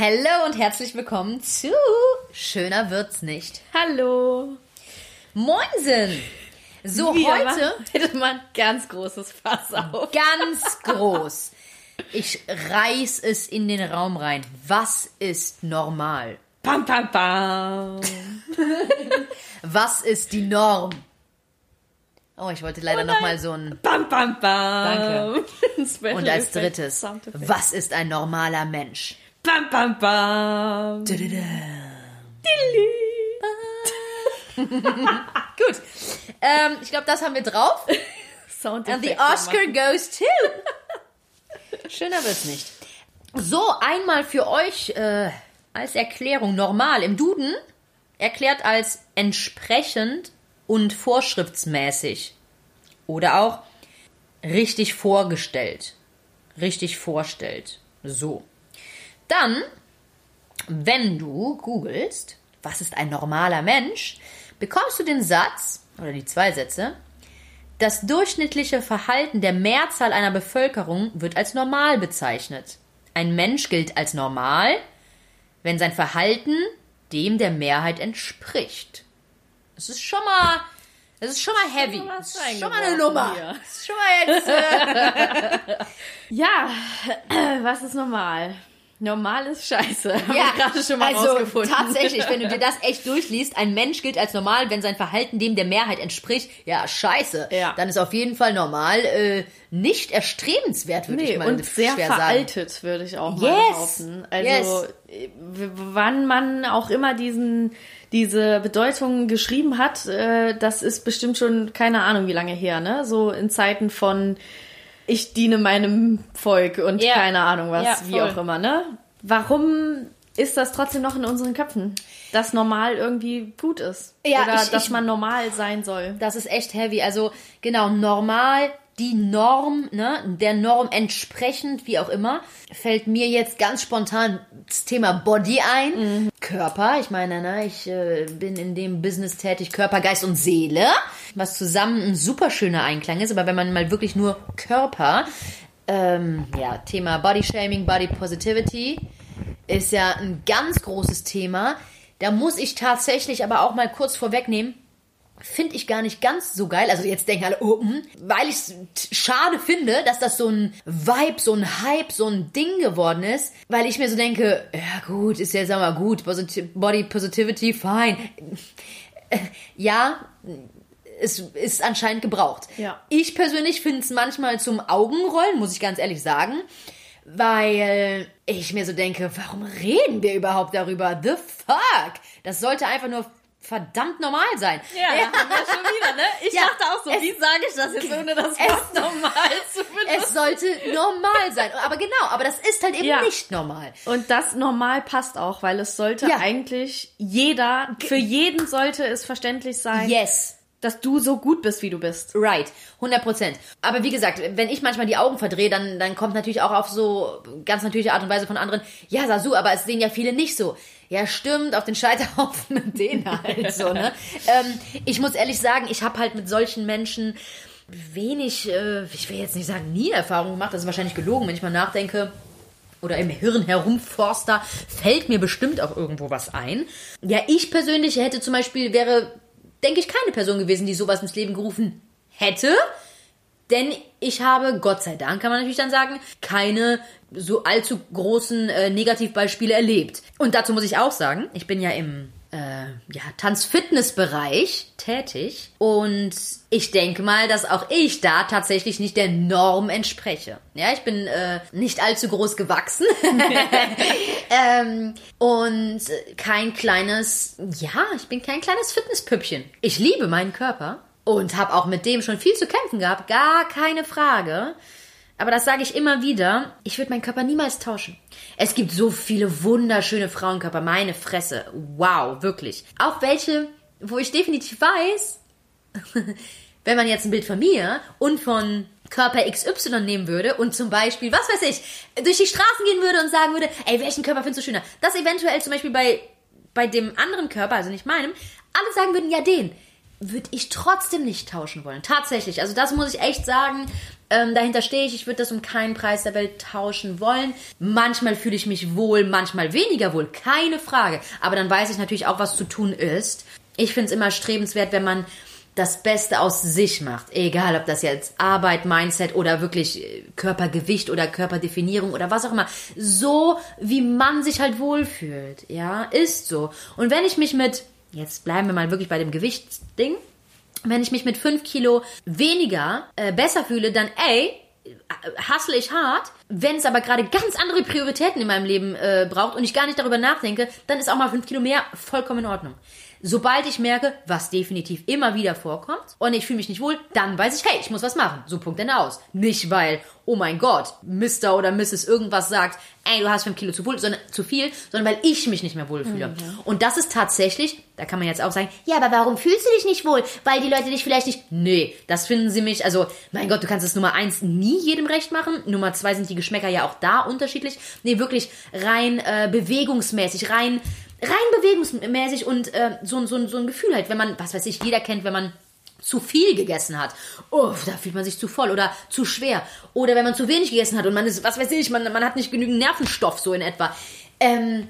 Hallo und herzlich willkommen zu Schöner wird's nicht. Hallo. Moinsen. So Wir heute hätte man ganz großes Fass auf. ganz groß. Ich reiß es in den Raum rein. Was ist normal? Pam, pam, pam. Was ist die Norm? Oh, ich wollte leider noch mal so ein Pam, pam, pam. Danke. Und als drittes, was ist ein normaler Mensch? Pam, pam, pam. Gut. Ähm, ich glaube, das haben wir drauf. And the Oscar machen. goes to. Schöner wird's nicht. So, einmal für euch äh, als Erklärung normal im Duden erklärt als entsprechend und vorschriftsmäßig oder auch richtig vorgestellt, richtig vorstellt. So. Dann, wenn du googelst, was ist ein normaler Mensch, bekommst du den Satz oder die zwei Sätze, das durchschnittliche Verhalten der Mehrzahl einer Bevölkerung wird als normal bezeichnet. Ein Mensch gilt als normal, wenn sein Verhalten dem der Mehrheit entspricht. Das ist schon mal, das ist schon mal heavy. Das ist schon mal eine Nummer. Das ist schon mal jetzt, äh, Ja, was ist normal? Normal ist scheiße. Haben Ja, wir gerade schon mal also rausgefunden. tatsächlich, wenn du dir das echt durchliest, ein Mensch gilt als normal, wenn sein Verhalten dem der Mehrheit entspricht. Ja, scheiße. Ja. Dann ist auf jeden Fall normal äh, nicht erstrebenswert, würde Nee, ich mal und sehr schwer sagen. veraltet, würde ich auch mal Yes. behaupten. Also, Yes. wann man auch immer diesen, diese Bedeutung geschrieben hat, äh, das ist bestimmt schon keine Ahnung wie lange her, ne? So in Zeiten von ich diene meinem Volk und Ja. keine Ahnung was, Ja, wie auch immer, ne? Warum ist das trotzdem noch in unseren Köpfen? Dass normal irgendwie gut ist. Ja, Oder ich- dass ich- man normal sein soll. Das ist echt heavy. Also genau, normal, die Norm, ne, der Norm entsprechend, wie auch immer, fällt mir jetzt ganz spontan das Thema Body ein. Körper, ich meine, ne, ich äh, bin in dem Business tätig, Körper, Geist und Seele, was zusammen ein super schöner Einklang ist, aber wenn man mal wirklich nur Körper, ähm, ja, Thema Body Shaming, Body Positivity, ist ja ein ganz großes Thema. Da muss ich tatsächlich aber auch mal kurz vorwegnehmen, finde ich gar nicht ganz so geil. Also jetzt denken alle, oh, hm, weil ich es schade finde, dass das so ein Vibe, so ein Hype, so ein Ding geworden ist, weil ich mir so denke, ja gut, ist ja sag mal gut, Body Positivity, fine. Ja, es ist anscheinend gebraucht. Ja. Ich persönlich finde es manchmal zum Augenrollen, muss ich ganz ehrlich sagen, weil ich mir so denke, warum reden wir überhaupt darüber? The fuck? Das sollte einfach nur verdammt normal sein. Ja, wir schon wieder, ne? Ich Ja, dachte auch so, es- wie sage ich das jetzt, ohne das es- Wort normal zu benutzen? Es sollte normal sein. Aber genau, aber das ist halt eben Ja. nicht normal. Und das normal passt auch, weil es sollte Ja. eigentlich jeder, für jeden sollte es verständlich sein, Yes. dass du so gut bist, wie du bist. Right, 100 Prozent. Aber wie gesagt, wenn ich manchmal die Augen verdrehe, dann, dann kommt natürlich auch auf so ganz natürliche Art und Weise von anderen, ja, Sasu, aber es sehen ja viele nicht so. Ja, stimmt, auf den Scheiterhaufen mit denen halt so, ne? ähm, ich muss ehrlich sagen, ich habe halt mit solchen Menschen wenig, äh, ich will jetzt nicht sagen, nie Erfahrung gemacht, das ist wahrscheinlich gelogen, wenn ich mal nachdenke, oder im Hirn herumforster, fällt mir bestimmt auch irgendwo was ein. Ja, ich persönlich hätte zum Beispiel, wäre, denke ich, keine Person gewesen, die sowas ins Leben gerufen hätte. Denn ich habe, Gott sei Dank kann man natürlich dann sagen, keine so allzu großen äh, Negativbeispiele erlebt. Und dazu muss ich auch sagen, ich bin ja im äh, ja, Tanz-Fitness-Bereich tätig und ich denke mal, dass auch ich da tatsächlich nicht der Norm entspreche. Ja, ich bin äh, nicht allzu groß gewachsen ähm, und kein kleines, ja, ich bin kein kleines Fitnesspüppchen. Ich liebe meinen Körper und habe auch mit dem schon viel zu kämpfen gehabt, gar keine Frage. Aber das sage ich immer wieder, ich würde meinen Körper niemals tauschen. Es gibt so viele wunderschöne Frauenkörper, meine Fresse. Wow, wirklich. Auch welche, wo ich definitiv weiß, wenn man jetzt ein Bild von mir und von Körper XY nehmen würde und zum Beispiel, was weiß ich, durch die Straßen gehen würde und sagen würde, ey, welchen Körper findest du schöner? Das eventuell zum Beispiel bei, bei dem anderen Körper, also nicht meinem, alle sagen würden, ja, den. Würde ich trotzdem nicht tauschen wollen. Tatsächlich. Also das muss ich echt sagen. Ähm, dahinter stehe ich. Ich würde das um keinen Preis der Welt tauschen wollen. Manchmal fühle ich mich wohl, manchmal weniger wohl. Keine Frage. Aber dann weiß ich natürlich auch, was zu tun ist. Ich finde es immer strebenswert, wenn man das Beste aus sich macht. Egal, ob das jetzt Arbeit, Mindset oder wirklich äh, Körpergewicht oder Körperdefinierung oder was auch immer. So, wie man sich halt wohlfühlt. Ja, ist so. Und wenn ich mich mit jetzt bleiben wir mal wirklich bei dem Gewichtsding. Wenn ich mich mit 5 Kilo weniger äh, besser fühle, dann ey, hassle ich hart. Wenn es aber gerade ganz andere Prioritäten in meinem Leben äh, braucht und ich gar nicht darüber nachdenke, dann ist auch mal 5 Kilo mehr vollkommen in Ordnung. Sobald ich merke, was definitiv immer wieder vorkommt und ich fühle mich nicht wohl, dann weiß ich, hey, ich muss was machen. So Punkt Ende aus. Nicht weil, oh mein Gott, Mr. oder Mrs. irgendwas sagt, ey, du hast fünf Kilo zu, viel, sondern, zu viel, sondern weil ich mich nicht mehr wohlfühle. Mhm. Und das ist tatsächlich, da kann man jetzt auch sagen, ja, aber warum fühlst du dich nicht wohl? Weil die Leute dich vielleicht nicht, nee, das finden sie mich, also, mein Gott, du kannst es Nummer eins nie jedem recht machen. Nummer zwei sind die Geschmäcker ja auch da unterschiedlich. Nee, wirklich rein äh, bewegungsmäßig, rein rein bewegungsmäßig und äh, so, so, so ein Gefühl halt, wenn man, was weiß ich, jeder kennt, wenn man zu viel gegessen hat. Oh, da fühlt man sich zu voll oder zu schwer. Oder wenn man zu wenig gegessen hat und man ist, was weiß ich, man, man hat nicht genügend Nervenstoff so in etwa. Ähm,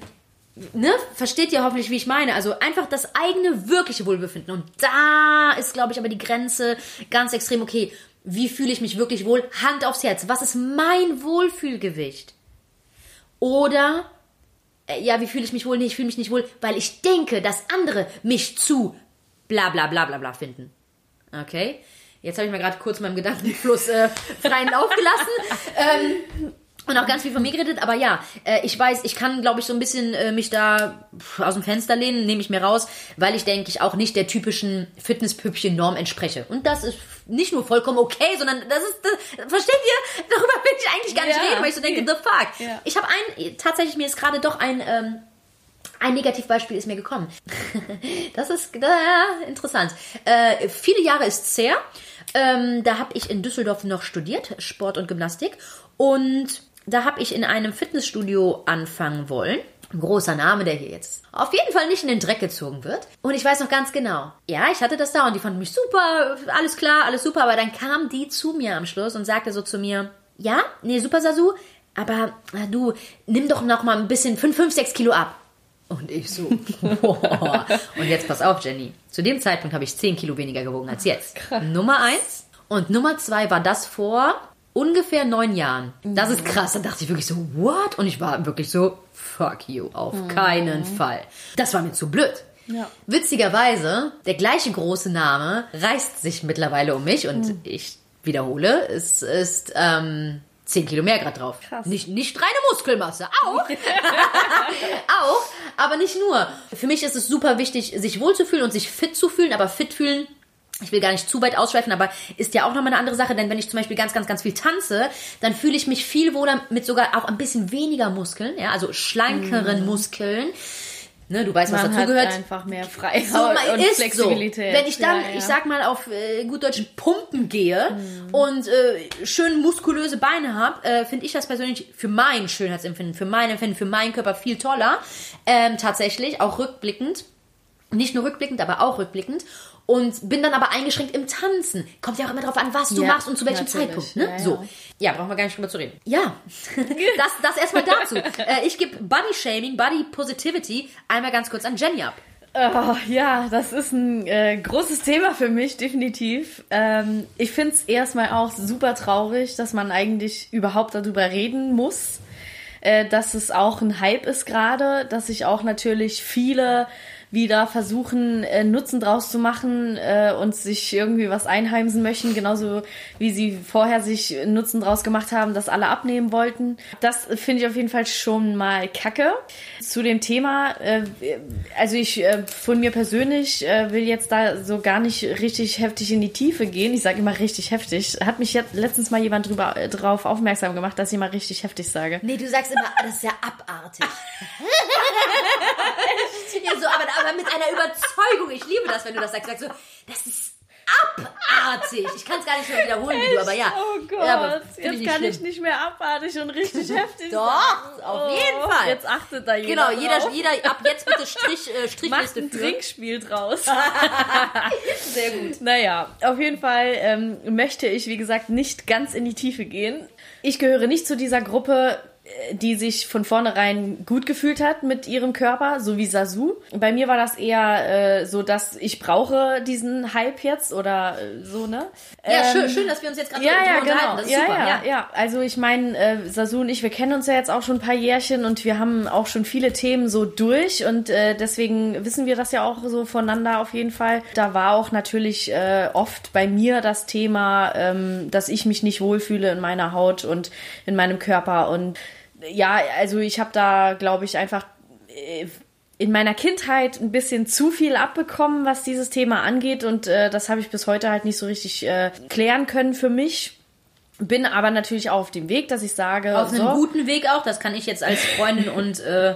ne, versteht ihr hoffentlich, wie ich meine? Also einfach das eigene wirkliche Wohlbefinden. Und da ist, glaube ich, aber die Grenze ganz extrem, okay, wie fühle ich mich wirklich wohl? Hand aufs Herz. Was ist mein Wohlfühlgewicht? Oder äh, ja, wie fühle ich mich wohl? Nee, ich fühle mich nicht wohl, weil ich denke, dass andere mich zu bla bla bla bla bla finden. Okay? Jetzt habe ich mir gerade kurz meinem Gedankenfluss äh, freien Lauf gelassen. ähm, und auch ganz viel von mir geredet, aber ja, äh, ich weiß, ich kann, glaube ich, so ein bisschen äh, mich da aus dem Fenster lehnen, nehme ich mir raus, weil ich denke, ich auch nicht der typischen Fitnesspüppchen-Norm entspreche. Und das ist nicht nur vollkommen okay, sondern das ist, das, versteht ihr? Darüber will ich eigentlich gar nicht ja, reden, weil ich so denke, the fuck. Ja. Ich habe ein, tatsächlich, mir ist gerade doch ein, ähm, ein Negativbeispiel ist mir gekommen. das ist äh, interessant. Äh, viele Jahre ist es her. Ähm, da habe ich in Düsseldorf noch studiert, Sport und Gymnastik. Und da habe ich in einem Fitnessstudio anfangen wollen. Ein großer Name, der hier jetzt auf jeden Fall nicht in den Dreck gezogen wird. Und ich weiß noch ganz genau. Ja, ich hatte das da und die fanden mich super, alles klar, alles super. Aber dann kam die zu mir am Schluss und sagte so zu mir, ja, nee, super Sasu, aber äh, du, nimm doch noch mal ein bisschen, 5, 5, 6 Kilo ab. Und ich so, boah. Und jetzt pass auf, Jenny. Zu dem Zeitpunkt habe ich 10 Kilo weniger gewogen als jetzt. Krass. Nummer eins. Und Nummer zwei war das vor ungefähr neun Jahren. Das ist krass. Da dachte ich wirklich so, what? Und ich war wirklich so, fuck you, auf mhm. keinen Fall. Das war mir zu blöd. Ja. Witzigerweise, der gleiche große Name reißt sich mittlerweile um mich und mhm. ich wiederhole, es ist ähm, 10 Kilo mehr gerade drauf. Krass. Nicht, nicht reine Muskelmasse, auch. auch, aber nicht nur. Für mich ist es super wichtig, sich wohlzufühlen und sich fit zu fühlen, aber fit fühlen ich will gar nicht zu weit ausschweifen, aber ist ja auch nochmal eine andere Sache, denn wenn ich zum Beispiel ganz, ganz, ganz viel tanze, dann fühle ich mich viel wohler mit sogar auch ein bisschen weniger Muskeln, ja, also schlankeren mm. Muskeln. Ne, du weißt, was dazu gehört. einfach mehr Freiheit so, und Flexibilität. So. Wenn ich dann, ja, ja. ich sag mal, auf äh, gut deutschen Pumpen gehe mm. und äh, schön muskulöse Beine habe, äh, finde ich das persönlich für mein Schönheitsempfinden, für mein Empfinden, für meinen Körper viel toller. Ähm, tatsächlich, auch rückblickend. Nicht nur rückblickend, aber auch rückblickend und bin dann aber eingeschränkt im Tanzen. Kommt ja auch immer drauf an, was du ja, machst und zu welchem natürlich. Zeitpunkt. Ne? Ja, so. Ja, brauchen wir gar nicht drüber zu reden. Ja, das, das erstmal dazu. äh, ich gebe Body Shaming, Body Positivity einmal ganz kurz an Jenny ab. Oh, ja, das ist ein äh, großes Thema für mich, definitiv. Ähm, ich finde es erstmal auch super traurig, dass man eigentlich überhaupt darüber reden muss, äh, dass es auch ein Hype ist gerade, dass sich auch natürlich viele wieder versuchen, äh, Nutzen draus zu machen äh, und sich irgendwie was einheimsen möchten, genauso wie sie vorher sich Nutzen draus gemacht haben, dass alle abnehmen wollten. Das finde ich auf jeden Fall schon mal kacke. Zu dem Thema, äh, also ich äh, von mir persönlich äh, will jetzt da so gar nicht richtig heftig in die Tiefe gehen. Ich sage immer richtig heftig. Hat mich jetzt letztens mal jemand drüber, äh, drauf aufmerksam gemacht, dass ich mal richtig heftig sage. Nee, du sagst immer, das ist ja abartig. ja, so, aber, aber mit einer Überzeugung. Ich liebe das, wenn du das sagst. sagst so, das ist abartig. Ich kann es gar nicht mehr wiederholen, wie du, aber ja. Oh Gott, ja, jetzt kann schlimm. ich nicht mehr abartig und richtig heftig Doch, sagen. auf jeden Fall. Jetzt achtet da jeder Genau, jeder, drauf. jeder ab jetzt bitte Strich, äh, Strichliste ein. Trinkspiel draus. Sehr gut. Naja, auf jeden Fall ähm, möchte ich, wie gesagt, nicht ganz in die Tiefe gehen. Ich gehöre nicht zu dieser Gruppe, die sich von vornherein gut gefühlt hat mit ihrem Körper, so wie Sasu. Bei mir war das eher äh, so, dass ich brauche diesen Hype jetzt oder äh, so, ne? Ja, Ähm, schön, schön, dass wir uns jetzt gerade ja, ja, genau. Das ist ja, super. ja, ja. ja. Also ich meine, äh, Sasu und ich, wir kennen uns ja jetzt auch schon ein paar Jährchen und wir haben auch schon viele Themen so durch und äh, deswegen wissen wir das ja auch so voneinander auf jeden Fall. Da war auch natürlich äh, oft bei mir das Thema, ähm, dass ich mich nicht wohlfühle in meiner Haut und in meinem Körper und ja, also ich habe da, glaube ich, einfach äh, in meiner Kindheit ein bisschen zu viel abbekommen, was dieses Thema angeht. Und äh, das habe ich bis heute halt nicht so richtig äh, klären können für mich. Bin aber natürlich auch auf dem Weg, dass ich sage, Auf einem so, guten Weg auch, das kann ich jetzt als Freundin und äh,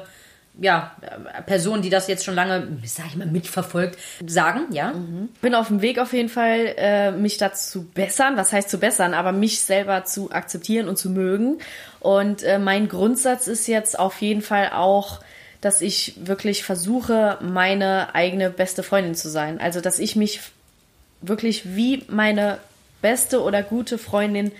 ja, Person, die das jetzt schon lange, sag ich mal, mitverfolgt, sagen, ja. bin auf dem Weg auf jeden Fall, äh, mich dazu zu bessern. Was heißt zu bessern? Aber mich selber zu akzeptieren und zu mögen. Und äh, mein Grundsatz ist jetzt auf jeden Fall auch, dass ich wirklich versuche, meine eigene beste Freundin zu sein. Also, dass ich mich wirklich wie meine beste oder gute Freundin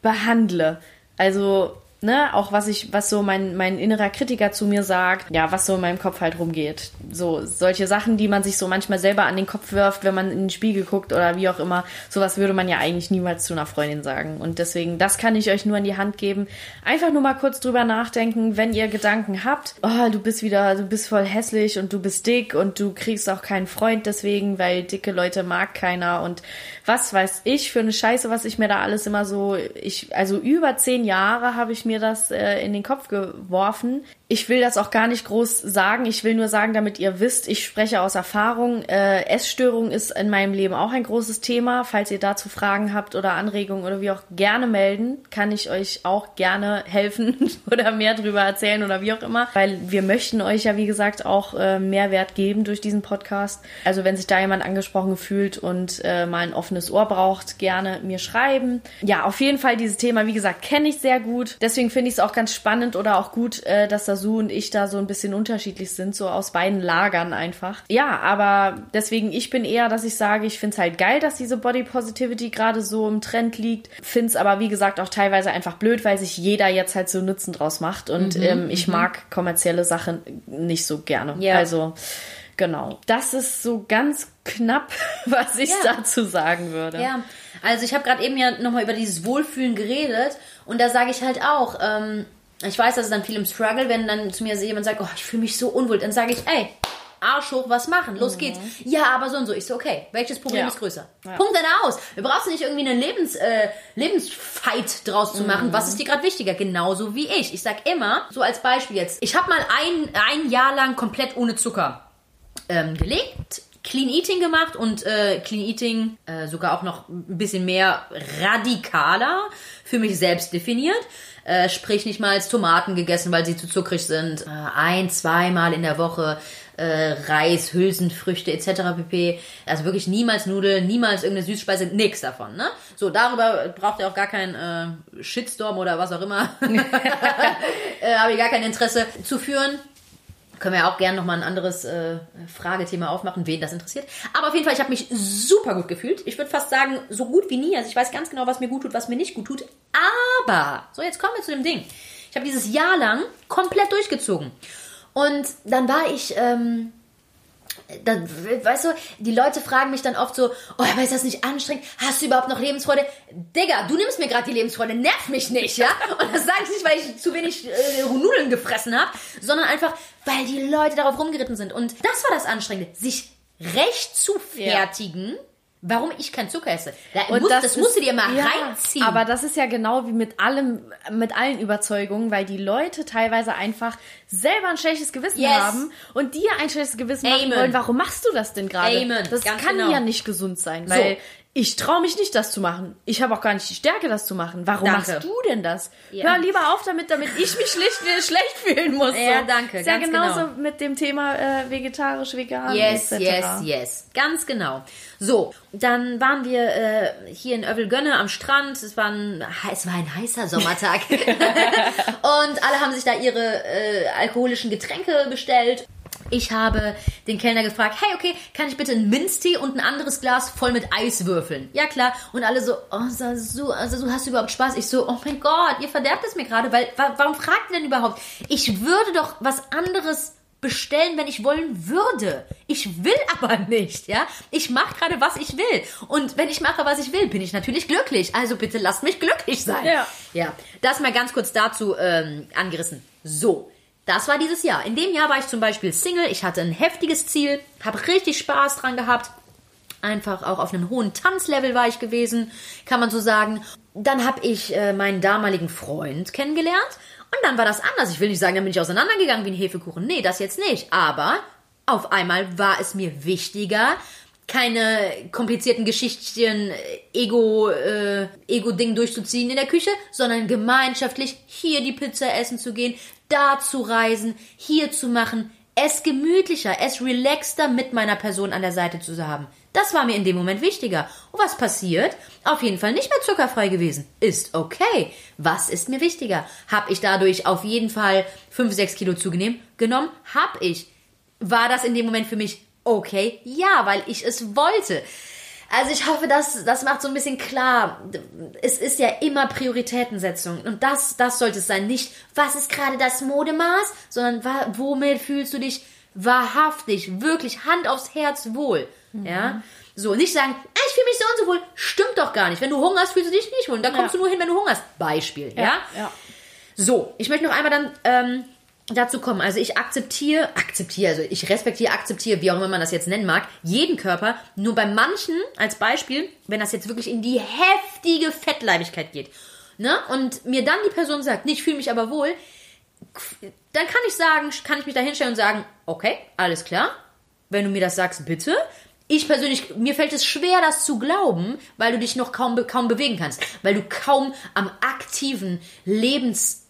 behandle. Also, ne, auch was ich, was so mein, mein innerer Kritiker zu mir sagt, ja, was so in meinem Kopf halt rumgeht. So, solche Sachen, die man sich so manchmal selber an den Kopf wirft, wenn man in den Spiegel guckt oder wie auch immer, sowas würde man ja eigentlich niemals zu einer Freundin sagen. Und deswegen, das kann ich euch nur in die Hand geben. Einfach nur mal kurz drüber nachdenken, wenn ihr Gedanken habt, oh, du bist wieder, du bist voll hässlich und du bist dick und du kriegst auch keinen Freund deswegen, weil dicke Leute mag keiner und was weiß ich für eine Scheiße, was ich mir da alles immer so, ich, also über zehn Jahre habe ich mir das äh, in den Kopf geworfen. Ich will das auch gar nicht groß sagen. Ich will nur sagen, damit ihr wisst, ich spreche aus Erfahrung. Äh, Essstörung ist in meinem Leben auch ein großes Thema. Falls ihr dazu Fragen habt oder Anregungen oder wie auch gerne melden, kann ich euch auch gerne helfen oder mehr drüber erzählen oder wie auch immer. Weil wir möchten euch ja, wie gesagt, auch äh, Mehrwert geben durch diesen Podcast. Also wenn sich da jemand angesprochen fühlt und äh, mal ein offenes Ohr braucht, gerne mir schreiben. Ja, auf jeden Fall dieses Thema, wie gesagt, kenne ich sehr gut. Deswegen finde ich es auch ganz spannend oder auch gut, äh, dass Sasu und ich da so ein bisschen unterschiedlich sind, so aus beiden Lagern einfach. Ja, aber deswegen, ich bin eher, dass ich sage, ich finde es halt geil, dass diese Body Positivity gerade so im Trend liegt. Finde es aber, wie gesagt, auch teilweise einfach blöd, weil sich jeder jetzt halt so Nutzen draus macht. Und ähm, ich mag kommerzielle Sachen nicht so gerne. Ja. Also, genau. Das ist so ganz knapp, was ich Ja. dazu sagen würde. Ja, also ich habe gerade eben ja nochmal über dieses Wohlfühlen geredet und da sage ich halt auch, ähm, ich weiß, dass es dann viel im Struggle, wenn dann zu mir jemand sagt, oh, ich fühle mich so unwohl, dann sage ich, ey, Arsch hoch, was machen, los geht's. Ja, aber so und so. Ich so, okay, welches Problem Ja. ist größer? Ja. Punkt dann aus. Wir brauchen nicht irgendwie einen Lebens, äh, Lebensfight draus zu machen. Was ist dir gerade wichtiger? Genauso wie ich. Ich sag immer, so als Beispiel jetzt, ich habe mal ein, ein Jahr lang komplett ohne Zucker ähm, gelebt, Clean Eating gemacht und äh, Clean Eating äh, sogar auch noch ein bisschen mehr radikaler für mich selbst definiert. Äh, sprich nicht mal als Tomaten gegessen, weil sie zu zuckrig sind. Äh, ein, zweimal in der Woche äh, Reis, Hülsenfrüchte etc. pp. Also wirklich niemals Nudeln, niemals irgendeine Süßspeise, nix davon. Ne? So, darüber braucht ihr auch gar keinen äh, Shitstorm oder was auch immer. äh, Habe ich gar kein Interesse zu führen. Können wir auch gerne nochmal ein anderes äh, Fragethema aufmachen, wen das interessiert. Aber auf jeden Fall, ich habe mich super gut gefühlt. Ich würde fast sagen, so gut wie nie. Also ich weiß ganz genau, was mir gut tut, was mir nicht gut tut. Aber, so jetzt kommen wir zu dem Ding. Ich habe dieses Jahr lang komplett durchgezogen. Und dann war ich, ähm, dann, weißt du, die Leute fragen mich dann oft so, oh, aber ist das nicht anstrengend? Hast du überhaupt noch Lebensfreude? Digga, du nimmst mir gerade die Lebensfreude, nerv mich nicht, ja? Und das sage ich nicht, weil ich zu wenig äh, Nudeln gefressen habe, sondern einfach, weil die Leute darauf rumgeritten sind. Und das war das Anstrengende, sich recht zu fertigen, warum ich kein Zucker esse. Da Und muss, das, ist- musst du dir mal ja, reinziehen. Aber das ist ja genau wie mit allem, mit allen Überzeugungen, weil die Leute teilweise einfach selber ein schlechtes Gewissen Yes. haben und dir ein schlechtes Gewissen machen Amen. wollen. Warum machst du das denn gerade? Das Ganz kann genau. ja nicht gesund sein, weil ich traue mich nicht, das zu machen. Ich habe auch gar nicht die Stärke, das zu machen. Warum Danke. machst du denn das? Ja. Hör lieber auf damit, damit ich mich schlicht, äh, schlecht fühlen muss. Ja, so. danke, Ist ja ganz genauso genau. mit dem Thema äh, vegetarisch, vegan Yes, etc. yes, yes. Ganz genau. So, dann waren wir äh, hier in Övelgönne am Strand. Es war ein, es war ein heißer Sommertag. und alle haben sich da ihre äh, alkoholischen Getränke bestellt. Ich habe den Kellner gefragt, hey, okay, kann ich bitte einen Minztee und ein anderes Glas voll mit Eiswürfeln? Ja, klar. Und alle so, oh, Sasu, also du hast überhaupt Spaß? Ich so, oh mein Gott, ihr verderbt es mir gerade, weil, wa warum fragt ihr denn überhaupt? Ich würde doch was anderes bestellen, wenn ich wollen würde. Ich will aber nicht, ja. Ich mache gerade, was ich will. Und wenn ich mache, was ich will, bin ich natürlich glücklich. Also bitte lasst mich glücklich sein. Ja. Ja, das mal ganz kurz dazu ähm, angerissen. So, das war dieses Jahr. In dem Jahr war ich zum Beispiel Single. Ich hatte ein heftiges Ziel, habe richtig Spaß dran gehabt. Einfach auch auf einem hohen Tanzlevel war ich gewesen, kann man so sagen. Dann habe ich äh, meinen damaligen Freund kennengelernt. Und dann war das anders. Ich will nicht sagen, dann bin ich auseinandergegangen wie ein Hefekuchen. Nee, das jetzt nicht. Aber auf einmal war es mir wichtiger, keine komplizierten Geschichtchen, äh, Ego, äh, Ego-Ding durchzuziehen in der Küche, sondern gemeinschaftlich hier die Pizza essen zu gehen, da zu reisen, hier zu machen, es gemütlicher, es relaxter mit meiner Person an der Seite zu haben. Das war mir in dem Moment wichtiger. Und was passiert? Auf jeden Fall nicht mehr zuckerfrei gewesen. Ist okay. Was ist mir wichtiger? Hab ich dadurch auf jeden Fall 5, 6 Kilo zugenommen? Genommen? Hab ich. War das in dem Moment für mich okay? Ja, weil ich es wollte. Also ich hoffe, das, das macht so ein bisschen klar. Es ist ja immer Prioritätensetzung. Und das, das sollte es sein. Nicht, was ist gerade das Modemaß, sondern womit fühlst du dich wahrhaftig, wirklich Hand aufs Herz wohl. Ja? So, nicht sagen, ah, ich fühle mich so und so wohl. Stimmt doch gar nicht. Wenn du hungerst, fühlst du dich nicht wohl. Und da kommst Ja. du nur hin, wenn du hungerst. Beispiel. Ja? ja. So, ich möchte noch einmal dann ähm, dazu kommen. Also ich akzeptiere, akzeptiere, also ich respektiere, akzeptiere, wie auch immer man das jetzt nennen mag, jeden Körper. Nur bei manchen, als Beispiel, wenn das jetzt wirklich in die heftige Fettleibigkeit geht, ne, und mir dann die Person sagt, nee, ich fühle mich aber wohl, dann kann ich sagen, kann ich mich da hinstellen und sagen, okay, alles klar, wenn du mir das sagst, bitte. Ich persönlich, mir fällt es schwer, das zu glauben, weil du dich noch kaum, kaum bewegen kannst, weil du kaum am aktiven Lebens,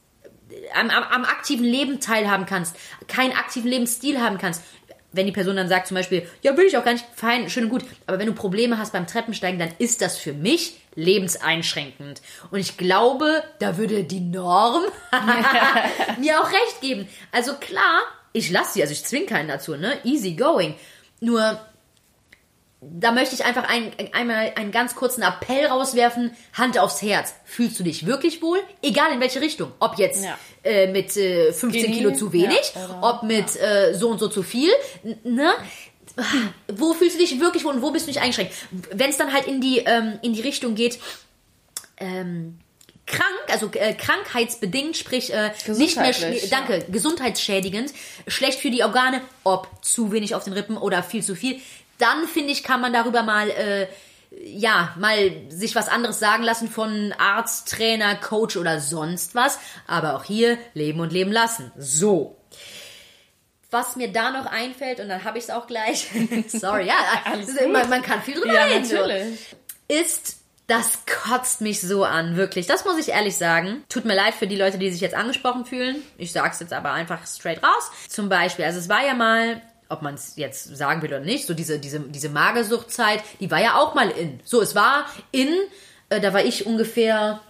am, am, am aktiven Leben teilhaben kannst, keinen aktiven Lebensstil haben kannst. Wenn die Person dann sagt zum Beispiel, ja, will ich auch gar nicht, fein, schön und gut, aber wenn du Probleme hast beim Treppensteigen, dann ist das für mich lebenseinschränkend. Und ich glaube, da würde die Norm mir auch recht geben. Also klar, ich lasse sie, also ich zwinge keinen dazu, ne? Easy going. Nur da möchte ich einfach ein, einmal einen ganz kurzen Appell rauswerfen. Hand aufs Herz. Fühlst du dich wirklich wohl? Egal in welche Richtung. Ob jetzt Ja. äh, mit äh, 15 Skinny, Kilo zu wenig, ja, oder- ob mit äh, so und so zu viel. Ne? Wo fühlst du dich wirklich wohl und wo bist du nicht eingeschränkt? Wenn es dann halt in die, ähm, in die Richtung geht, ähm, krank, also äh, krankheitsbedingt, sprich äh, nicht mehr, danke, gesundheitsschädigend, schlecht für die Organe, ob zu wenig auf den Rippen oder viel zu viel, dann finde ich, kann man darüber mal, äh, ja, mal sich was anderes sagen lassen von Arzt, Trainer, Coach oder sonst was. Aber auch hier leben und leben lassen. So. Was mir da noch einfällt, und dann habe ich es auch gleich. Sorry, ja, man, man kann viel drüber Ja, reden. natürlich. ist, das kotzt mich so an, wirklich. Das muss ich ehrlich sagen. Tut mir leid für die Leute, die sich jetzt angesprochen fühlen. Ich sag's jetzt aber einfach straight raus. Zum Beispiel, also es war ja mal, ob man es jetzt sagen will oder nicht, so diese, diese, diese Magersuchtzeit, die war ja auch mal in. So, es war in, äh, da war ich ungefähr,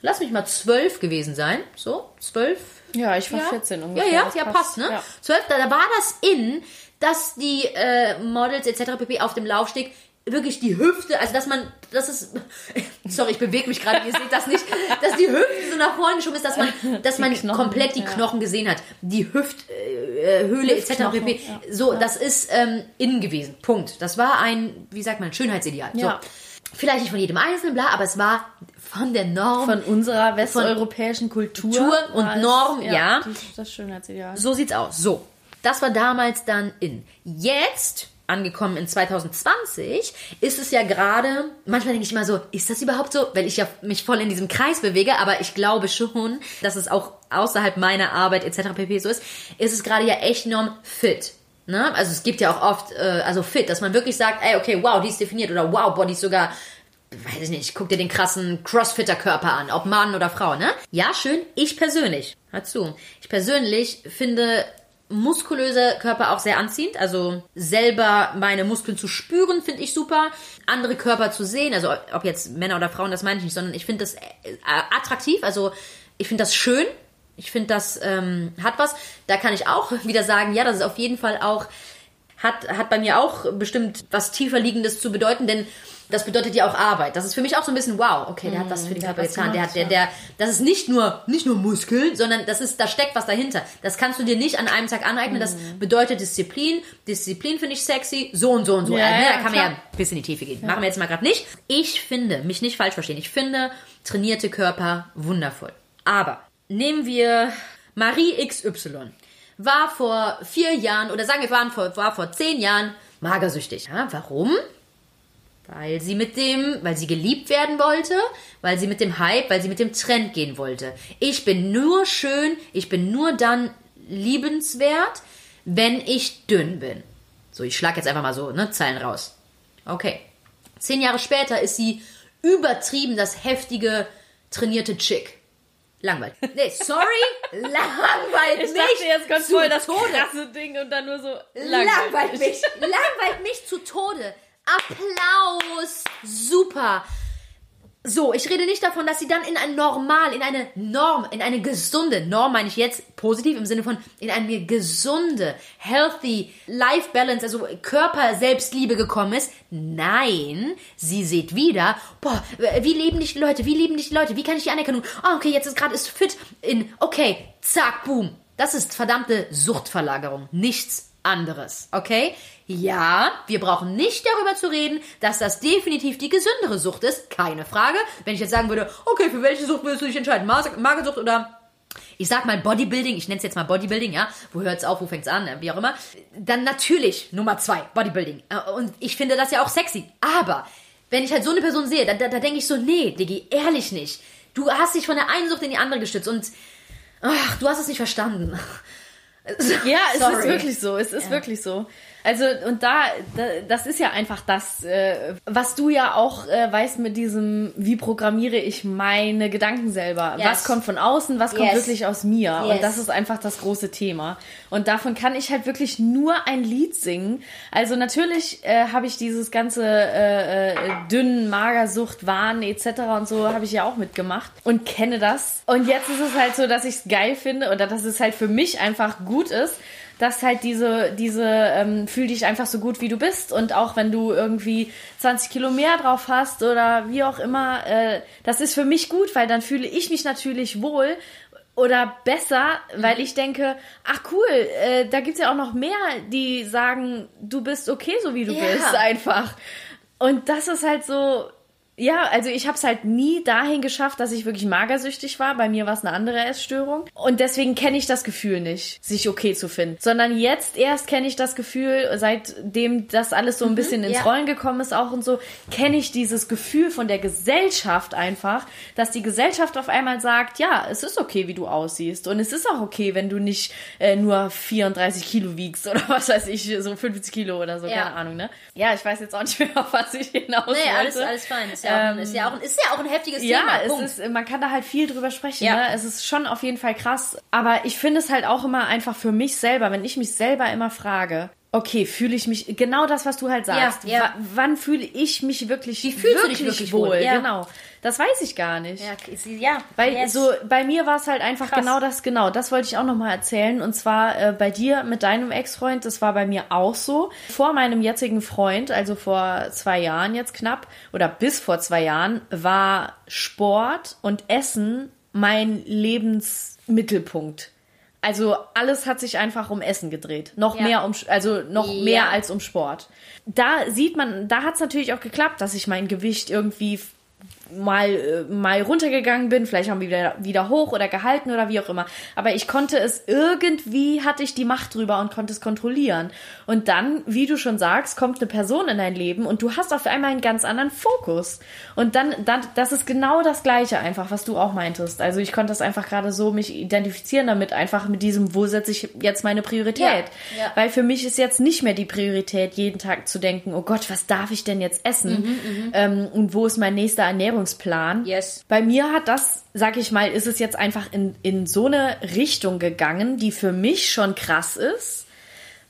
lass mich mal zwölf gewesen sein. So, zwölf, Ja, ich war ja. 14 ungefähr. Ja, ja, das ja, passt, ne? Ja. 12, da, da war das in, dass die äh, Models etc. pp. auf dem Laufsteg wirklich die Hüfte, also dass man, das ist, sorry, ich bewege mich gerade, ihr seht das nicht, dass die Hüfte so nach vorne geschoben ist, dass man, dass man Knochen, komplett die ja. Knochen gesehen hat, die Hüfthöhle äh, etc. Pp. ja. So, das ist ähm, innen gewesen. Punkt. Das war ein, wie sagt man, Schönheitsideal. Ja. So. Vielleicht nicht von jedem Einzelnen, bla, aber es war von der Norm. Von unserer westeuropäischen Kultur. Kultur und es- Norm, ja. die- Das Schönheitsideal. So sieht's aus. So. Das war damals dann in. Jetzt, angekommen in 2020, ist es ja gerade, manchmal denke ich immer so, ist das überhaupt so? Weil ich ja mich voll in diesem Kreis bewege, aber ich glaube schon, dass es auch außerhalb meiner Arbeit etc. pp. so ist, ist es gerade ja echt enorm fit. Ne? Also es gibt ja auch oft, äh, also fit, dass man wirklich sagt, ey, okay, wow, die ist definiert oder wow, die ist sogar, weiß ich nicht, guck dir den krassen Crossfitter-Körper an, ob Mann oder Frau, ne? Ja, schön. Ich persönlich, hör zu, ich persönlich finde muskulöse Körper auch sehr anziehend. Also selber meine Muskeln zu spüren, finde ich super. Andere Körper zu sehen, also ob jetzt Männer oder Frauen, das meine ich nicht, sondern ich finde das äh, attraktiv. Also ich finde das schön. Ich finde, das ähm, hat was. Da kann ich auch wieder sagen, ja, das ist auf jeden Fall auch, hat, hat bei mir auch bestimmt was tiefer liegendes zu bedeuten, denn das bedeutet ja auch Arbeit. Das ist für mich auch so ein bisschen wow, okay, der hat was für den Körper getan. Der hat, der, der, das ist nicht nur, nicht nur Muskeln, sondern das ist, da steckt was dahinter. Das kannst du dir nicht an einem Tag aneignen. Das bedeutet Disziplin. Disziplin finde ich sexy. So und so und so. Ja, ne, ja, da kann man klar. ja ein bisschen in die Tiefe gehen. Machen wir jetzt mal gerade nicht. Ich finde, mich nicht falsch verstehen. Ich finde trainierte Körper wundervoll. Aber nehmen wir Marie XY. War vor vier Jahren, oder sagen wir, waren vor, war vor zehn Jahren magersüchtig. Ja, warum? Weil sie mit dem, weil sie geliebt werden wollte, weil sie mit dem Hype, weil sie mit dem Trend gehen wollte. Ich bin nur schön, ich bin nur dann liebenswert, wenn ich dünn bin. So, ich schlag jetzt einfach mal so, ne, Zeilen raus. Okay. Zehn Jahre später ist sie übertrieben das heftige, trainierte Chick. Langweilig. Nee, sorry, langweilt Ich mich dachte, jetzt zu voll das Tode. krasse Ding und dann nur so Langweilt mich. Langweilt mich zu Tode. Applaus. Super. So, ich rede nicht davon, dass sie dann in ein Normal, in eine Norm, in eine gesunde, Norm meine ich jetzt positiv im Sinne von in eine gesunde, healthy Life Balance, also Körper-Selbstliebe gekommen ist. Nein, sie sieht wieder, boah, wie leben dich die Leute, wie lieben dich die Leute, wie kann ich die Anerkennung, ah, okay, jetzt ist gerade ist fit in, okay, zack, boom. Das ist verdammte Suchtverlagerung, nichts anderes, okay? Ja, wir brauchen nicht darüber zu reden, dass das definitiv die gesündere Sucht ist, keine Frage. Wenn ich jetzt sagen würde, okay, für welche Sucht würdest du dich entscheiden? Magersucht oder ich sag mal Bodybuilding, ich nenne es jetzt mal Bodybuilding, ja, wo hört's auf, wo fängt's an, wie auch immer. Dann natürlich Nummer zwei, Bodybuilding. Äh, Und ich finde das ja auch sexy. Aber wenn ich halt so eine Person sehe, da, da, da denke ich so, nee, Diggi, ehrlich nicht. Du hast dich von der einen Sucht in die andere gestützt und ach, du hast es nicht verstanden. Ja, es Sorry. ist wirklich so. Es ist wirklich so. Also, und da, da, das ist ja einfach das, äh, was du ja auch äh, weißt mit diesem, wie programmiere ich meine Gedanken selber? Yes. Was kommt von außen, was kommt Yes. wirklich aus mir? Yes. Und das ist einfach das große Thema. Und davon kann ich halt wirklich nur ein Lied singen. Also natürlich äh, habe ich dieses ganze äh, äh, dünn, Magersucht, Wahn etc. und so habe ich ja auch mitgemacht und kenne das. Und jetzt ist es halt so, dass ich es geil finde oder dass es halt für mich einfach gut ist, dass halt diese, diese, ähm, fühl dich einfach so gut, wie du bist. Und auch wenn du irgendwie 20 Kilo mehr drauf hast oder wie auch immer, äh, das ist für mich gut, weil dann fühle ich mich natürlich wohl oder besser, weil ich denke, ach cool, äh, da gibt's ja auch noch mehr, die sagen, du bist okay, so wie du Ja. bist, einfach. Und das ist halt so, ja, also ich habe es halt nie dahin geschafft, dass ich wirklich magersüchtig war. Bei mir war es eine andere Essstörung. Und deswegen kenne ich das Gefühl nicht, sich okay zu finden. Sondern jetzt erst kenne ich das Gefühl, seitdem das alles so ein bisschen ins ja. Rollen gekommen ist auch und so, kenne ich dieses Gefühl von der Gesellschaft einfach, dass die Gesellschaft auf einmal sagt, ja, es ist okay, wie du aussiehst. Und es ist auch okay, wenn du nicht äh, nur 34 Kilo wiegst oder was weiß ich, so 50 Kilo oder so, Ja. keine Ahnung, ne? Ja, ich weiß jetzt auch nicht mehr, auf was ich hinaus Nee, wollte. alles, alles fein. Ja, auch, ein- ist, ja auch, ein- ist ja auch ein heftiges Ja, Thema. es Punkt. ist, man kann da halt viel drüber sprechen. Ja. Ne? Es ist schon auf jeden Fall krass. Aber ich finde es halt auch immer einfach für mich selber, wenn ich mich selber immer frage, okay, fühle ich mich, genau das, was du halt sagst. Ja, ja. Wa- wann fühle ich mich wirklich, Wie fühlst du dich wirklich, wirklich wohl? wohl? Ja. Genau. Das weiß ich gar nicht. ja, ja, Weil yes. so bei mir war es halt einfach Krass. genau das, genau, das wollte ich auch nochmal erzählen. Und zwar äh, bei dir mit deinem Ex-Freund, das war bei mir auch so. Vor meinem jetzigen Freund, also vor zwei Jahren jetzt knapp, oder bis vor zwei Jahren, war Sport und Essen mein Lebensmittelpunkt. Also alles hat sich einfach um Essen gedreht. Noch Ja. mehr um, also noch Ja. mehr als um Sport. Da sieht man, da hat es natürlich auch geklappt, dass ich mein Gewicht irgendwie mal, äh, mal runtergegangen bin, vielleicht haben wir wieder, wieder hoch oder gehalten oder wie auch immer. Aber ich konnte es irgendwie, hatte ich die Macht drüber und konnte es kontrollieren. Und dann, wie du schon sagst, kommt eine Person in dein Leben und du hast auf einmal einen ganz anderen Fokus. Und dann, dann das ist genau das Gleiche einfach, was du auch meintest. Also ich konnte das einfach gerade so mich identifizieren damit, einfach mit diesem, wo setze ich jetzt meine Priorität? Ja, ja. Weil für mich ist jetzt nicht mehr die Priorität, jeden Tag zu denken, oh Gott, was darf ich denn jetzt essen? Mhm, mhm. ähm, und wo ist mein nächster Ernährungsplan? Yes. Bei mir hat das, sag ich mal, ist es jetzt einfach in, in so eine Richtung gegangen, die für mich schon krass ist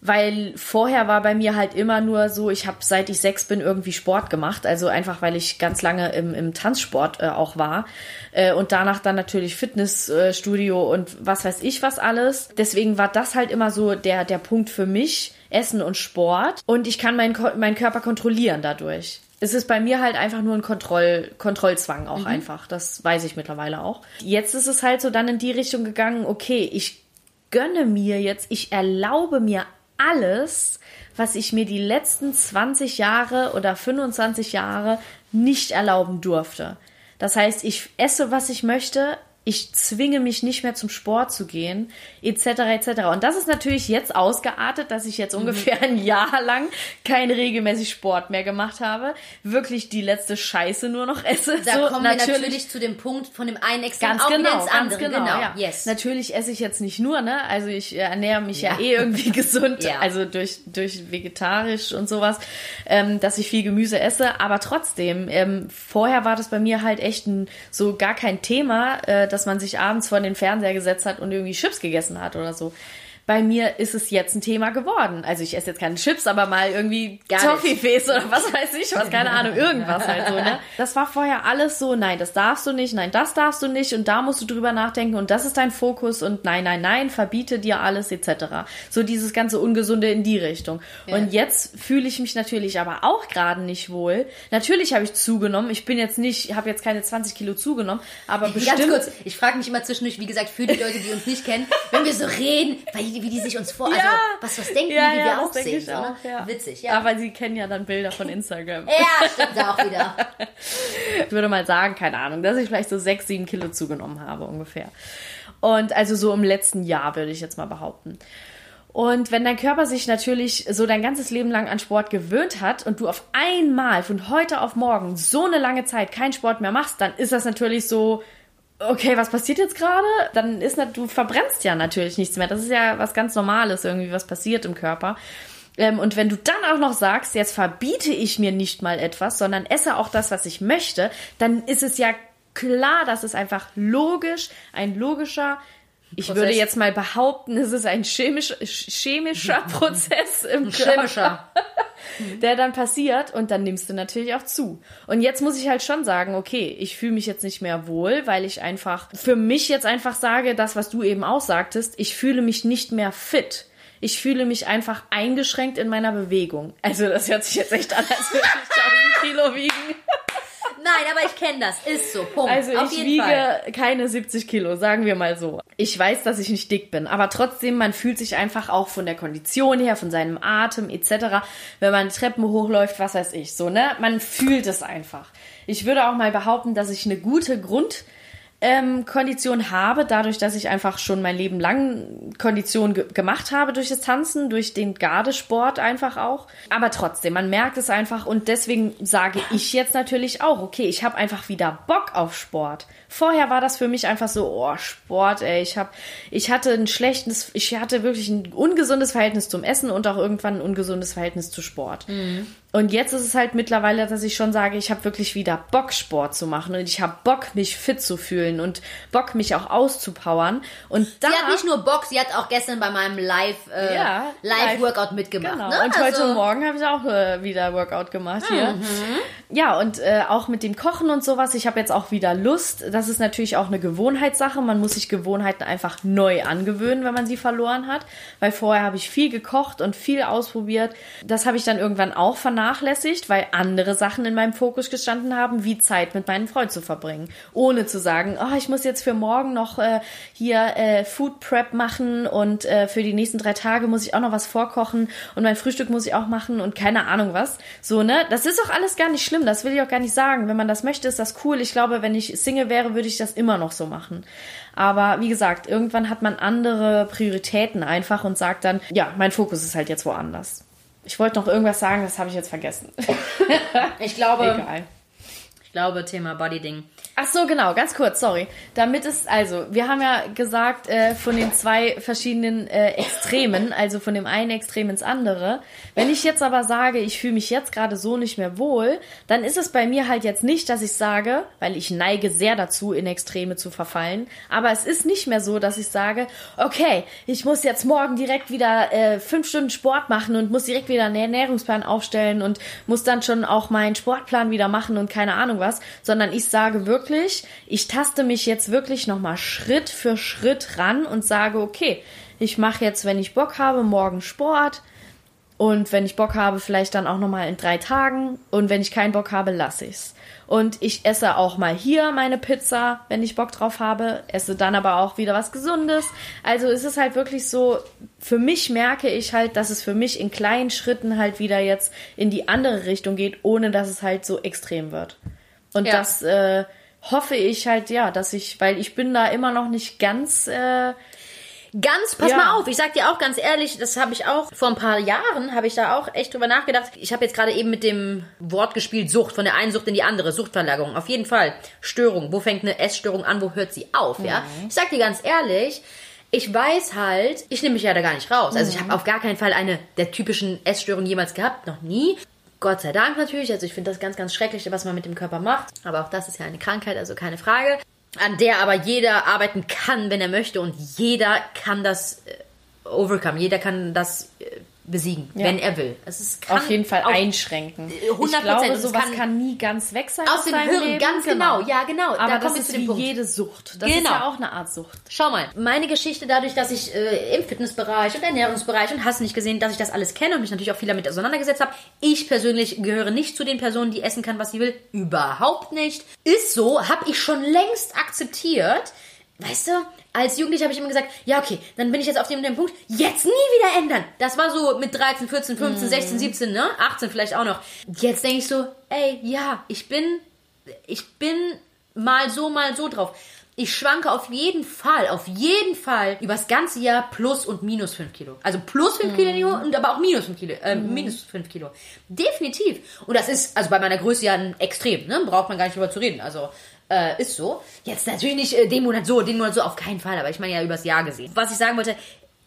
weil vorher war bei mir halt immer nur so, ich habe seit ich sechs bin irgendwie Sport gemacht, also einfach weil ich ganz lange im, im Tanzsport äh, auch war äh, und danach dann natürlich Fitnessstudio äh, und was weiß ich was alles. Deswegen war das halt immer so der der Punkt für mich, Essen und Sport und ich kann meinen meinen Körper kontrollieren dadurch. Es ist bei mir halt einfach nur ein Kontroll, Kontrollzwang auch mhm. einfach. Das weiß ich mittlerweile auch. Jetzt ist es halt so dann in die Richtung gegangen, okay, ich gönne mir jetzt, ich erlaube mir alles, was ich mir die letzten 20 Jahre oder 25 Jahre nicht erlauben durfte. Das heißt, ich esse, was ich möchte, ich zwinge mich nicht mehr zum Sport zu gehen, etc. etc. Und das ist natürlich jetzt ausgeartet, dass ich jetzt mhm. ungefähr ein Jahr lang kein regelmäßig Sport mehr gemacht habe, wirklich die letzte Scheiße nur noch esse. Da so, kommen natürlich, wir natürlich zu dem Punkt von dem einen Extrem ganz auch genau, ins andere. Ganz genau, genau. Ja. Yes. Natürlich esse ich jetzt nicht nur, ne? Also ich ernähre mich ja, ja eh irgendwie gesund, ja. also durch durch vegetarisch und sowas, ähm, dass ich viel Gemüse esse. Aber trotzdem, ähm, vorher war das bei mir halt echt ein, so gar kein Thema. Äh, dass man sich abends vor den Fernseher gesetzt hat und irgendwie Chips gegessen hat oder so bei mir ist es jetzt ein Thema geworden. Also ich esse jetzt keine Chips, aber mal irgendwie Toffee-Face oder was weiß ich was, keine Ahnung, irgendwas halt so, ne? Das war vorher alles so, nein, das darfst du nicht, nein, das darfst du nicht und da musst du drüber nachdenken und das ist dein Fokus und nein, nein, nein, verbiete dir alles etc. So dieses ganze Ungesunde in die Richtung. Ja. Und jetzt fühle ich mich natürlich aber auch gerade nicht wohl. Natürlich habe ich zugenommen. Ich bin jetzt nicht, habe jetzt keine 20 Kilo zugenommen, aber bestimmt... Ganz kurz, ich frage mich immer zwischendurch, wie gesagt, für die Leute, die uns nicht kennen, wenn wir so reden, weil wie, wie die sich uns vor, also was, was denken ja, die, wie ja, wir aussehen. So, ne? auch, ja. Witzig, ja. Aber sie kennen ja dann Bilder von Instagram. ja, stimmt auch wieder. ich würde mal sagen, keine Ahnung, dass ich vielleicht so sechs, sieben Kilo zugenommen habe ungefähr. Und also so im letzten Jahr würde ich jetzt mal behaupten. Und wenn dein Körper sich natürlich so dein ganzes Leben lang an Sport gewöhnt hat und du auf einmal von heute auf morgen so eine lange Zeit keinen Sport mehr machst, dann ist das natürlich so, okay, was passiert jetzt gerade? Dann ist du verbrennst ja natürlich nichts mehr. Das ist ja was ganz Normales irgendwie, was passiert im Körper. Ähm, und wenn du dann auch noch sagst, jetzt verbiete ich mir nicht mal etwas, sondern esse auch das, was ich möchte, dann ist es ja klar, dass es einfach logisch, ein logischer ich Prozess. würde jetzt mal behaupten, es ist ein chemisch, chemischer Prozess im Körper, der dann passiert und dann nimmst du natürlich auch zu. Und jetzt muss ich halt schon sagen, okay, ich fühle mich jetzt nicht mehr wohl, weil ich einfach für mich jetzt einfach sage, das, was du eben auch sagtest, ich fühle mich nicht mehr fit. Ich fühle mich einfach eingeschränkt in meiner Bewegung. Also das hört sich jetzt echt an, als würde ich 1000 Kilo wiegen. Nein, aber ich kenne das. Ist so. Punkt. Also Auf ich wiege Fall. keine 70 Kilo, sagen wir mal so. Ich weiß, dass ich nicht dick bin, aber trotzdem, man fühlt sich einfach auch von der Kondition her, von seinem Atem etc., wenn man Treppen hochläuft, was weiß ich, so, ne? Man fühlt es einfach. Ich würde auch mal behaupten, dass ich eine gute Grund ähm, Kondition habe, dadurch, dass ich einfach schon mein Leben lang Kondition ge gemacht habe durch das Tanzen, durch den Gardesport einfach auch. Aber trotzdem, man merkt es einfach und deswegen sage ich jetzt natürlich auch, okay, ich habe einfach wieder Bock auf Sport. Vorher war das für mich einfach so, oh, Sport, ey, ich hab, ich hatte ein schlechtes, ich hatte wirklich ein ungesundes Verhältnis zum Essen und auch irgendwann ein ungesundes Verhältnis zu Sport. Mhm. Und jetzt ist es halt mittlerweile, dass ich schon sage, ich habe wirklich wieder Bock, Sport zu machen und ich habe Bock, mich fit zu fühlen und Bock, mich auch auszupowern. Und da, sie hat nicht nur Bock, sie hat auch gestern bei meinem Live, äh, ja, Live Workout mitgemacht. Genau. Ne? Und also, heute Morgen habe ich auch äh, wieder Workout gemacht hier. Mhm. Ja, und äh, auch mit dem Kochen und sowas. Ich habe jetzt auch wieder Lust. Das ist natürlich auch eine Gewohnheitssache. Man muss sich Gewohnheiten einfach neu angewöhnen, wenn man sie verloren hat. Weil vorher habe ich viel gekocht und viel ausprobiert. Das habe ich dann irgendwann auch vernachlässigt vernachlässigt, weil andere Sachen in meinem Fokus gestanden haben, wie Zeit mit meinem Freund zu verbringen. Ohne zu sagen, oh, ich muss jetzt für morgen noch äh, hier äh, Food Prep machen und äh, für die nächsten drei Tage muss ich auch noch was vorkochen und mein Frühstück muss ich auch machen und keine Ahnung was. So, ne? Das ist auch alles gar nicht schlimm, das will ich auch gar nicht sagen. Wenn man das möchte, ist das cool. Ich glaube, wenn ich Single wäre, würde ich das immer noch so machen. Aber wie gesagt, irgendwann hat man andere Prioritäten einfach und sagt dann, ja, mein Fokus ist halt jetzt woanders. Ich wollte noch irgendwas sagen, das habe ich jetzt vergessen. Ich glaube, Egal. Ich glaube, Thema Bodyding. Ach so, genau, ganz kurz, sorry. Damit es, also, wir haben ja gesagt, äh, von den zwei verschiedenen äh, Extremen, also von dem einen Extrem ins andere. Wenn ich jetzt aber sage, ich fühle mich jetzt gerade so nicht mehr wohl, dann ist es bei mir halt jetzt nicht, dass ich sage, weil ich neige sehr dazu, in Extreme zu verfallen, aber es ist nicht mehr so, dass ich sage, okay, ich muss jetzt morgen direkt wieder äh, fünf Stunden Sport machen und muss direkt wieder einen Ernährungsplan aufstellen und muss dann schon auch meinen Sportplan wieder machen und keine Ahnung was, sondern ich sage wirklich, ich taste mich jetzt wirklich nochmal Schritt für Schritt ran und sage, okay, ich mache jetzt, wenn ich Bock habe, morgen Sport und wenn ich Bock habe, vielleicht dann auch nochmal in drei Tagen und wenn ich keinen Bock habe, lasse ich's. Und ich esse auch mal hier meine Pizza, wenn ich Bock drauf habe, esse dann aber auch wieder was Gesundes. Also es ist halt wirklich so, für mich merke ich halt, dass es für mich in kleinen Schritten halt wieder jetzt in die andere Richtung geht, ohne dass es halt so extrem wird. Und Ja. das äh, hoffe ich halt, ja, dass ich, weil ich bin da immer noch nicht ganz, äh, Ganz, pass Ja. mal auf, ich sag dir auch ganz ehrlich, das habe ich auch vor ein paar Jahren, habe ich da auch echt drüber nachgedacht. Ich habe jetzt gerade eben mit dem Wort gespielt, Sucht, von der einen Sucht in die andere, Suchtverlagerung, auf jeden Fall. Störung, wo fängt eine Essstörung an, wo hört sie auf, ja? Ich sag dir ganz ehrlich, ich weiß halt, ich nehme mich ja da gar nicht raus. Also ich habe auf gar keinen Fall eine der typischen Essstörungen jemals gehabt, noch nie. Gott sei Dank natürlich. Also ich finde das ganz, ganz schrecklich, was man mit dem Körper macht. Aber auch das ist ja eine Krankheit, also keine Frage. An der aber jeder arbeiten kann, wenn er möchte. Und jeder kann das äh, overcome. Jeder kann das äh, besiegen, Ja. wenn er will. Es ist, kann auf jeden Fall auch- einschränken. 100%. Ich glaube, sowas kann- kann, nie ganz weg sein Aus dem Hirn, Leben. ganz genau. Ja, genau. Da Aber kommen das ist zu dem wie Punkt. jede Sucht. Das Genau. ist ja auch eine Art Sucht. Schau mal, meine Geschichte dadurch, dass ich äh, im Fitnessbereich und Ernährungsbereich und hast nicht gesehen, dass ich das alles kenne und mich natürlich auch viel damit auseinandergesetzt habe. Ich persönlich gehöre nicht zu den Personen, die essen kann, was sie will. Überhaupt nicht. Ist so, habe ich schon längst akzeptiert. Weißt du, als Jugendliche habe ich immer gesagt, ja, okay, dann bin ich jetzt auf dem, dem Punkt, jetzt nie wieder ändern. Das war so mit 13, 14, 15, 16, 17, ne? 18 vielleicht auch noch. Jetzt denke ich so, ey, ja, ich bin, ich bin mal so, mal so drauf. Ich schwanke auf jeden Fall, auf jeden Fall übers ganze Jahr plus und minus 5 Kilo. Also plus 5 Kilo und aber auch minus 5 Kilo. Äh, minus 5 Kilo. Definitiv. Und das ist also bei meiner Größe ja ein Extrem, ne? Braucht man gar nicht drüber zu reden. Also äh, ist so. Jetzt natürlich nicht äh, den Monat so, den Monat so, auf keinen Fall, aber ich meine ja übers Jahr gesehen. Was ich sagen wollte,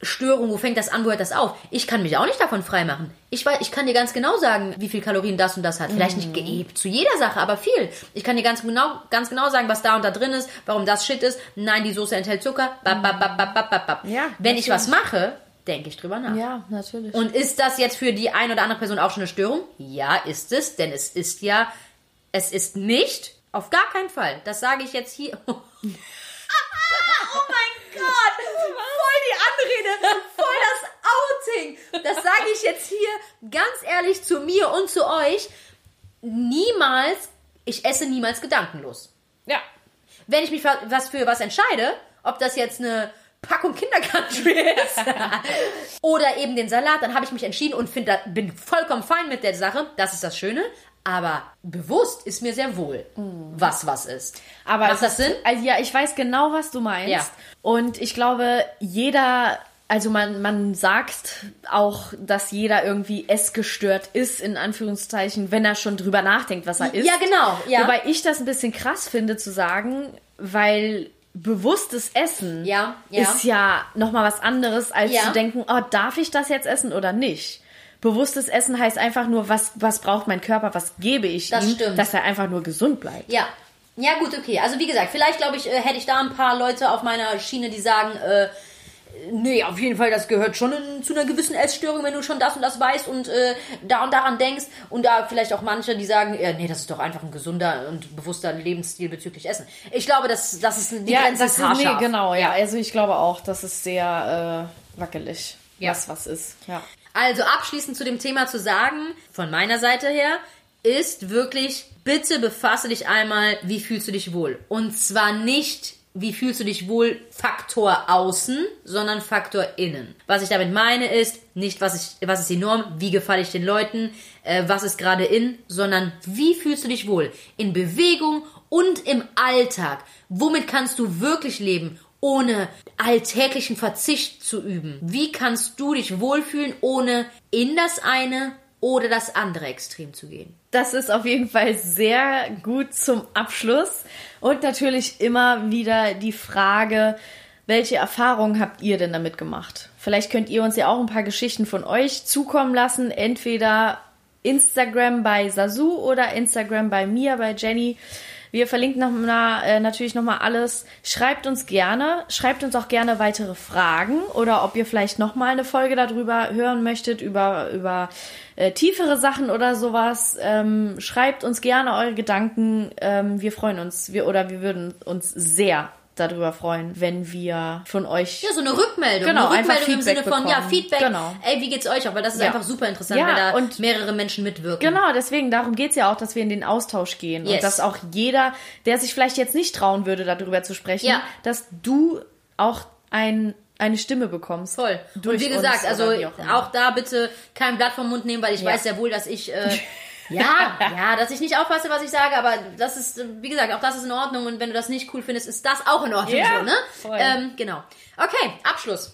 Störung, wo fängt das an, wo hört das auf? Ich kann mich auch nicht davon freimachen. Ich weiß, ich kann dir ganz genau sagen, wie viel Kalorien das und das hat. Vielleicht nicht geebt zu jeder Sache, aber viel. Ich kann dir ganz genau, ganz genau sagen, was da und da drin ist, warum das Shit ist. Nein, die Soße enthält Zucker. Bap, bap, bap, bap, bap, bap. Ja, Wenn ich was mache, denke ich drüber nach. Ja, natürlich. Und ist das jetzt für die ein oder andere Person auch schon eine Störung? Ja, ist es, denn es ist ja, es ist nicht, auf gar keinen Fall. Das sage ich jetzt hier. oh mein Gott, voll die Anrede, voll das Outing. Das sage ich jetzt hier ganz ehrlich zu mir und zu euch. Niemals, ich esse niemals gedankenlos ja. wenn ich mich für was für was entscheide, ob das jetzt eine Packung Kindercountry ist oder eben den Salat, dann habe ich mich entschieden und find, bin vollkommen fein mit der Sache. Das ist das Schöne. Aber bewusst ist mir sehr wohl, was was ist. Aber Macht das Sinn? Also ja, ich weiß genau, was du meinst. Ja. Und ich glaube, jeder, also man, man sagt auch, dass jeder irgendwie essgestört ist, in Anführungszeichen, wenn er schon drüber nachdenkt, was er isst. Ja, genau, ja. Wobei ich das ein bisschen krass finde zu sagen, weil bewusstes Essen Ja, ja. ist ja nochmal was anderes, als Ja. zu denken, oh, darf ich das jetzt essen oder nicht? Bewusstes Essen heißt einfach nur, was, was braucht mein Körper, was gebe ich Das ihm, stimmt. dass er einfach nur gesund bleibt. Ja. Ja, gut, okay. Also wie gesagt, vielleicht glaube ich, äh, hätte ich da ein paar Leute auf meiner Schiene, die sagen, äh, nee, auf jeden Fall, das gehört schon in, zu einer gewissen Essstörung, wenn du schon das und das weißt und äh, da und daran denkst. Und da vielleicht auch manche, die sagen, äh, nee, das ist doch einfach ein gesunder und bewusster Lebensstil bezüglich Essen. Ich glaube, das, das ist die Ja, Grenze ist nee, genau, ja. Also ich glaube auch, das ist sehr äh, wackelig. Ja. was was ist. Ja. Also abschließend zu dem Thema zu sagen, von meiner Seite her, ist wirklich, bitte befasse dich einmal, wie fühlst du dich wohl? Und zwar nicht, wie fühlst du dich wohl, Faktor außen, sondern Faktor innen. Was ich damit meine ist, nicht was, ich, was ist die Norm, wie gefalle ich den Leuten, äh, was ist gerade in, sondern wie fühlst du dich wohl? In Bewegung und im Alltag. Womit kannst du wirklich leben? Ohne alltäglichen Verzicht zu üben? Wie kannst du dich wohlfühlen, ohne in das eine oder das andere Extrem zu gehen? Das ist auf jeden Fall sehr gut zum Abschluss. Und natürlich immer wieder die Frage, welche Erfahrungen habt ihr denn damit gemacht? Vielleicht könnt ihr uns ja auch ein paar Geschichten von euch zukommen lassen. Entweder Instagram bei Sasu oder Instagram bei mir, bei Jenny. Wir verlinken noch mal, äh, natürlich nochmal alles. Schreibt uns gerne, schreibt uns auch gerne weitere Fragen oder ob ihr vielleicht nochmal eine Folge darüber hören möchtet, über, über äh, tiefere Sachen oder sowas. Ähm, schreibt uns gerne eure Gedanken. Ähm, wir freuen uns, wir, oder wir würden uns sehr darüber freuen, wenn wir von euch Ja, so eine Rückmeldung. Genau, eine einfach Rückmeldung im Sinne von, ja, bekommen. Feedback, Genau. ey, wie geht's euch auch? Weil das ist Ja. einfach super interessant, Ja, wenn da und- mehrere Menschen mitwirken. Genau, deswegen, darum geht's ja auch, dass wir in den Austausch gehen. Yes. Und dass auch jeder, der sich vielleicht jetzt nicht trauen würde, darüber zu sprechen, Ja. dass du auch ein, eine Stimme bekommst. Voll. Und wie gesagt, also wie auch auch da bitte kein Blatt vom Mund nehmen, weil ich Ja. weiß sehr wohl, dass ich äh, ja, ja, dass ich nicht aufpasse, was ich sage, aber das ist, wie gesagt, auch das ist in Ordnung und wenn du das nicht cool findest, ist das auch in Ordnung Ja, so, ne? voll. Ähm, genau. Okay, Abschluss.